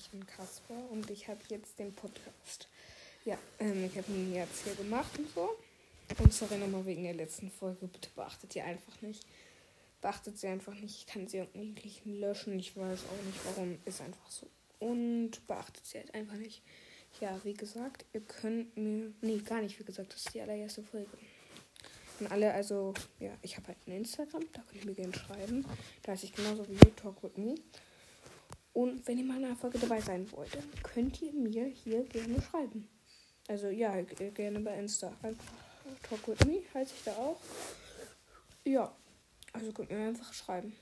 ich bin Kasper und ich habe jetzt den Podcast. Ja, ähm, ich habe ihn jetzt hier gemacht und so. Und sorry nochmal wegen der letzten Folge. Bitte beachtet ihr einfach nicht. Beachtet sie einfach nicht. Ich kann sie eigentlich löschen. Ich weiß auch nicht warum. Ist einfach so. Und beachtet sie halt einfach nicht. Ja, wie gesagt, ihr könnt mir. Nee, gar nicht, wie gesagt, das ist die allererste Folge. Und alle, also, ja, ich habe halt ein Instagram, da könnt ihr mir gerne schreiben. Da heiße ich genauso wie Talk with Me. Und wenn ihr mal in einer Folge dabei sein wollt, dann könnt ihr mir hier gerne schreiben. Also ja, gerne bei Insta. Einfach Talk with Me heiße ich da auch. Ja, also könnt ihr mir einfach schreiben.